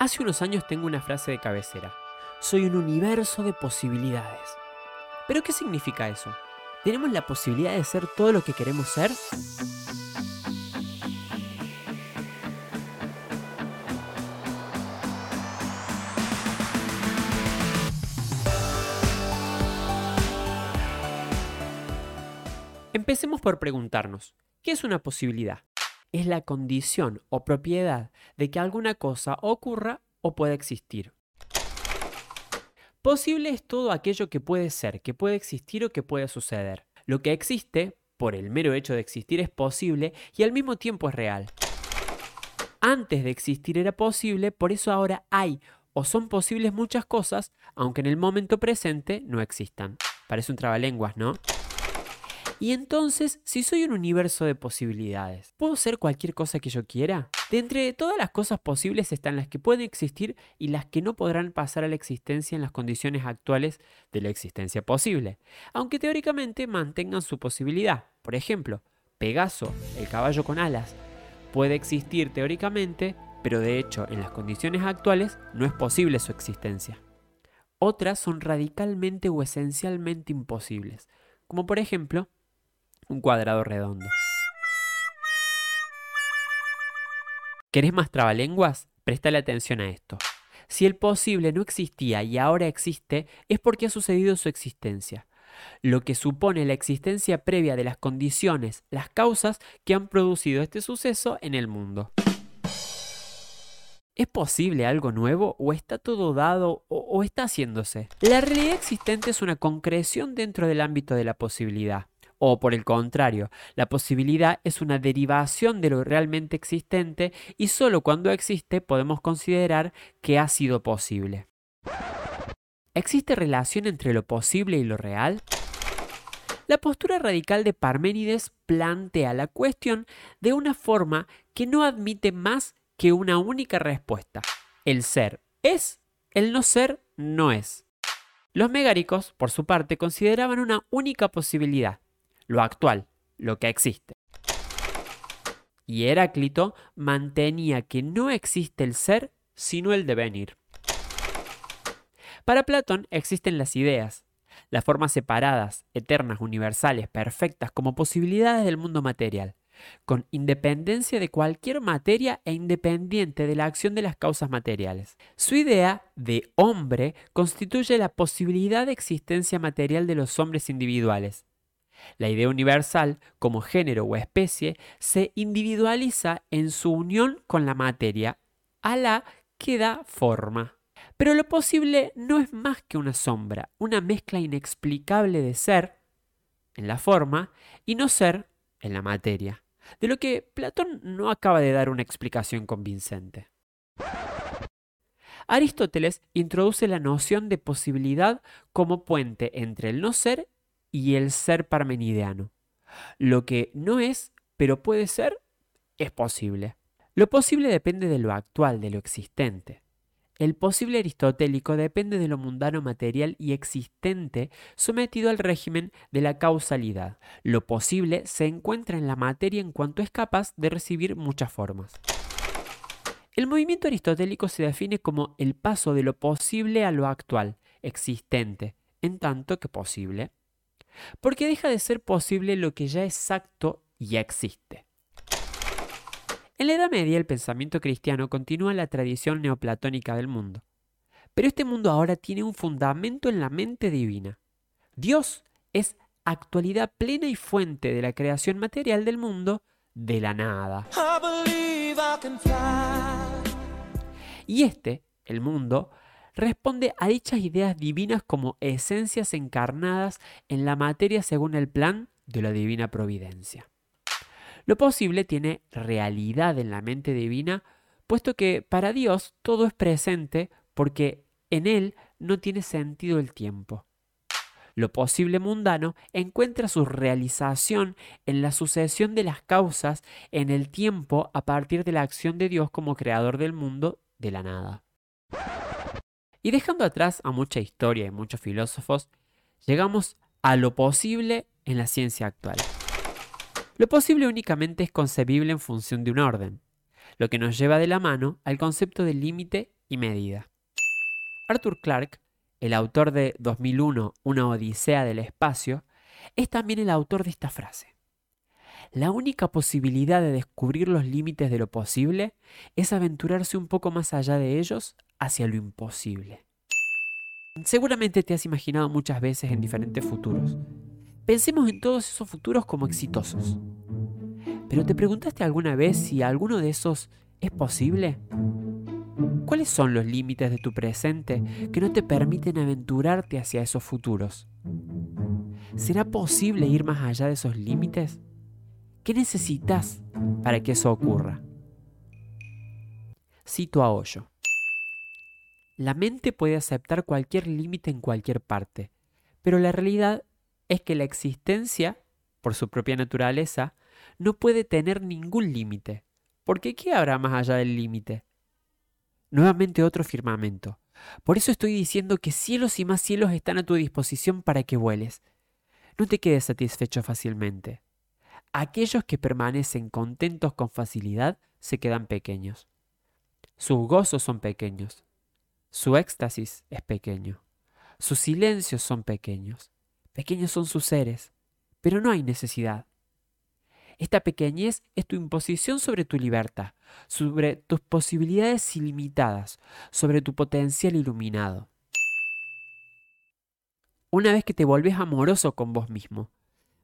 Hace unos años tengo una frase de cabecera. Soy un universo de posibilidades. ¿Pero qué significa eso? ¿Tenemos la posibilidad de ser todo lo que queremos ser? Empecemos por preguntarnos, ¿qué es una posibilidad? Es la condición o propiedad de que alguna cosa ocurra o pueda existir. Posible es todo aquello que puede ser, que puede existir o que puede suceder. Lo que existe, por el mero hecho de existir, es posible y al mismo tiempo es real. Antes de existir era posible, por eso ahora hay o son posibles muchas cosas, aunque en el momento presente no existan. Parece un trabalenguas, ¿no? Y entonces, si soy un universo de posibilidades, ¿puedo ser cualquier cosa que yo quiera? De entre todas las cosas posibles están las que pueden existir y las que no podrán pasar a la existencia en las condiciones actuales de la existencia posible, aunque teóricamente mantengan su posibilidad. Por ejemplo, Pegaso, el caballo con alas, puede existir teóricamente, pero de hecho en las condiciones actuales no es posible su existencia. Otras son radicalmente o esencialmente imposibles, como por ejemplo un cuadrado redondo. ¿Querés más trabalenguas? Préstale atención a esto. Si el posible no existía y ahora existe, es porque ha sucedido su existencia, lo que supone la existencia previa de las condiciones, las causas que han producido este suceso en el mundo. ¿Es posible algo nuevo o está todo dado o, o, está haciéndose? La realidad existente es una concreción dentro del ámbito de la posibilidad. O por el contrario, la posibilidad es una derivación de lo realmente existente y solo cuando existe podemos considerar que ha sido posible. ¿Existe relación entre lo posible y lo real? La postura radical de Parménides plantea la cuestión de una forma que no admite más que una única respuesta. El ser es, el no ser no es. Los megáricos, por su parte, consideraban una única posibilidad, lo actual, lo que existe. Y Heráclito mantenía que no existe el ser sino el devenir. Para Platón existen las ideas, las formas separadas, eternas, universales, perfectas, como posibilidades del mundo material, con independencia de cualquier materia e independiente de la acción de las causas materiales. Su idea de hombre constituye la posibilidad de existencia material de los hombres individuales, la idea universal, como género o especie, se individualiza en su unión con la materia, a la que da forma. Pero lo posible no es más que una sombra, una mezcla inexplicable de ser, en la forma, y no ser, en la materia, de lo que Platón no acaba de dar una explicación convincente. Aristóteles introduce la noción de posibilidad como puente entre el no ser y el ser parmenideano. Lo que no es, pero puede ser, es posible. Lo posible depende de lo actual, de lo existente. El posible aristotélico depende de lo mundano material y existente sometido al régimen de la causalidad. Lo posible se encuentra en la materia en cuanto es capaz de recibir muchas formas. El movimiento aristotélico se define como el paso de lo posible a lo actual, existente, en tanto que posible porque deja de ser posible lo que ya es exacto y ya existe. En la Edad Media el pensamiento cristiano continúa la tradición neoplatónica del mundo, pero este mundo ahora tiene un fundamento en la mente divina. Dios es actualidad plena y fuente de la creación material del mundo de la nada. Y este, el mundo, responde a dichas ideas divinas como esencias encarnadas en la materia según el plan de la divina providencia. Lo posible tiene realidad en la mente divina, puesto que para Dios todo es presente porque en Él no tiene sentido el tiempo. Lo posible mundano encuentra su realización en la sucesión de las causas en el tiempo a partir de la acción de Dios como creador del mundo de la nada. Y dejando atrás a mucha historia y muchos filósofos, llegamos a lo posible en la ciencia actual. Lo posible únicamente es concebible en función de un orden, lo que nos lleva de la mano al concepto de límite y medida. Arthur Clarke, el autor de 2001, Una Odisea del Espacio, es también el autor de esta frase. La única posibilidad de descubrir los límites de lo posible es aventurarse un poco más allá de ellos hacia lo imposible. Seguramente te has imaginado muchas veces en diferentes futuros. Pensemos en todos esos futuros como exitosos. Pero ¿te preguntaste alguna vez si alguno de esos es posible? ¿Cuáles son los límites de tu presente que no te permiten aventurarte hacia esos futuros? ¿Será posible ir más allá de esos límites? ¿Qué necesitas para que eso ocurra? Cito a Hoyo. La mente puede aceptar cualquier límite en cualquier parte, pero la realidad es que la existencia, por su propia naturaleza, no puede tener ningún límite. Porque ¿qué habrá más allá del límite? Nuevamente otro firmamento. Por eso estoy diciendo que cielos y más cielos están a tu disposición para que vueles. No te quedes satisfecho fácilmente. Aquellos que permanecen contentos con facilidad se quedan pequeños. Sus gozos son pequeños. Su éxtasis es pequeño. Sus silencios son pequeños. Pequeños son sus seres. Pero no hay necesidad. Esta pequeñez es tu imposición sobre tu libertad, sobre tus posibilidades ilimitadas, sobre tu potencial iluminado. Una vez que te volvés amoroso con vos mismo,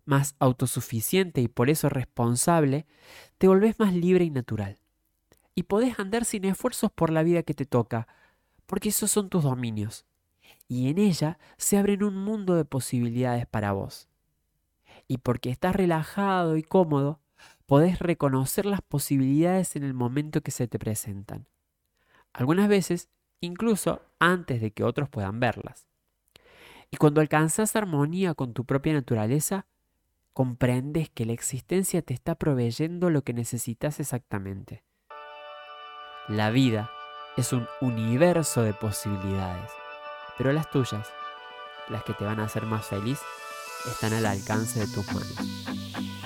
más autosuficiente y por eso responsable, te volvés más libre y natural. Y podés andar sin esfuerzos por la vida que te toca, porque esos son tus dominios. Y en ella se abren un mundo de posibilidades para vos y porque estás relajado y cómodo, podés reconocer las posibilidades en el momento que se te presentan. Algunas veces, incluso antes de que otros puedan verlas. Y cuando alcanzas armonía con tu propia naturaleza, comprendes que la existencia te está proveyendo lo que necesitas exactamente. La vida es un universo de posibilidades, pero las tuyas, las que te van a hacer más feliz, están al alcance de tus manos.